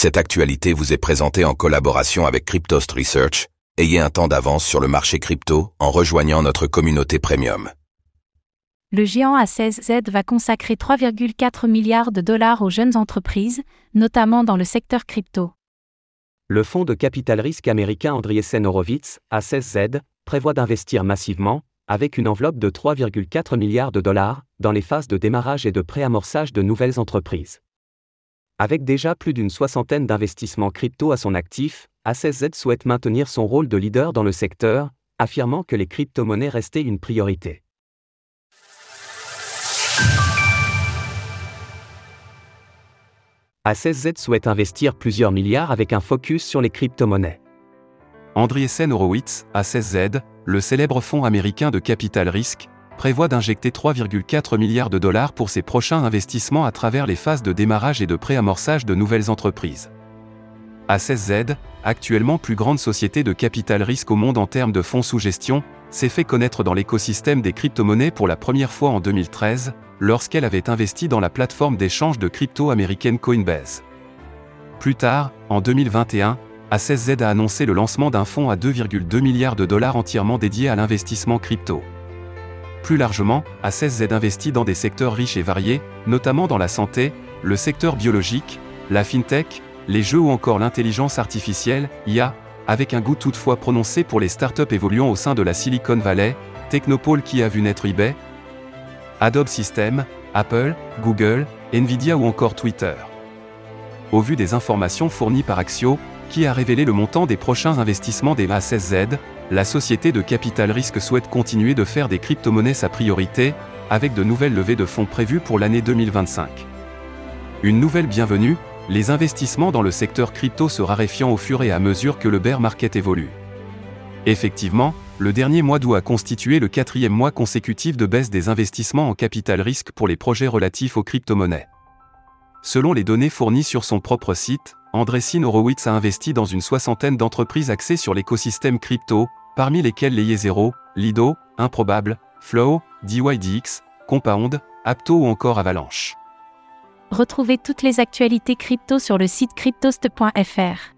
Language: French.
Cette actualité vous est présentée en collaboration avec Cryptost Research. Ayez un temps d'avance sur le marché crypto en rejoignant notre communauté premium. Le géant A16Z va consacrer 3,4 milliards de dollars aux jeunes entreprises, notamment dans le secteur crypto. Le fonds de capital risque américain Andreessen Horowitz, A16Z, prévoit d'investir massivement, avec une enveloppe de 3,4 milliards de dollars, dans les phases de démarrage et de préamorçage de nouvelles entreprises. Avec déjà plus d'une soixantaine d'investissements crypto à son actif, A16Z souhaite maintenir son rôle de leader dans le secteur, affirmant que les crypto-monnaies restaient une priorité. A16Z souhaite investir plusieurs milliards avec un focus sur les crypto-monnaies. Andreessen Horowitz, A16Z, le célèbre fonds américain de capital risque, prévoit d'injecter 3,4 milliards de dollars pour ses prochains investissements à travers les phases de démarrage et de préamorçage de nouvelles entreprises. A16Z, actuellement plus grande société de capital risque au monde en termes de fonds sous gestion, s'est fait connaître dans l'écosystème des crypto-monnaies pour la première fois en 2013, lorsqu'elle avait investi dans la plateforme d'échange de crypto américaine Coinbase. Plus tard, en 2021, A16Z a annoncé le lancement d'un fonds à 2,2 milliards de dollars entièrement dédié à l'investissement crypto. Plus largement, A16Z investit dans des secteurs riches et variés, notamment dans la santé, le secteur biologique, la fintech, les jeux ou encore l'intelligence artificielle, IA, avec un goût toutefois prononcé pour les startups évoluant au sein de la Silicon Valley, Technopole qui a vu naître eBay, Adobe Systems, Apple, Google, Nvidia ou encore Twitter. Au vu des informations fournies par Axio, qui a révélé le montant des prochains investissements des A16Z, la société de capital risque souhaite continuer de faire des crypto-monnaies sa priorité, avec de nouvelles levées de fonds prévues pour l'année 2025. Une nouvelle bienvenue, les investissements dans le secteur crypto se raréfiant au fur et à mesure que le bear market évolue. Effectivement, le dernier mois d'août a constitué le quatrième mois consécutif de baisse des investissements en capital risque pour les projets relatifs aux crypto-monnaies. Selon les données fournies sur son propre site, Andreessen Horowitz a investi dans une soixantaine d'entreprises axées sur l'écosystème crypto, parmi lesquelles les Zero, Lido, Improbable, Flow, DYDX, Compound, Apto ou encore Avalanche. Retrouvez toutes les actualités crypto sur le site cryptost.fr.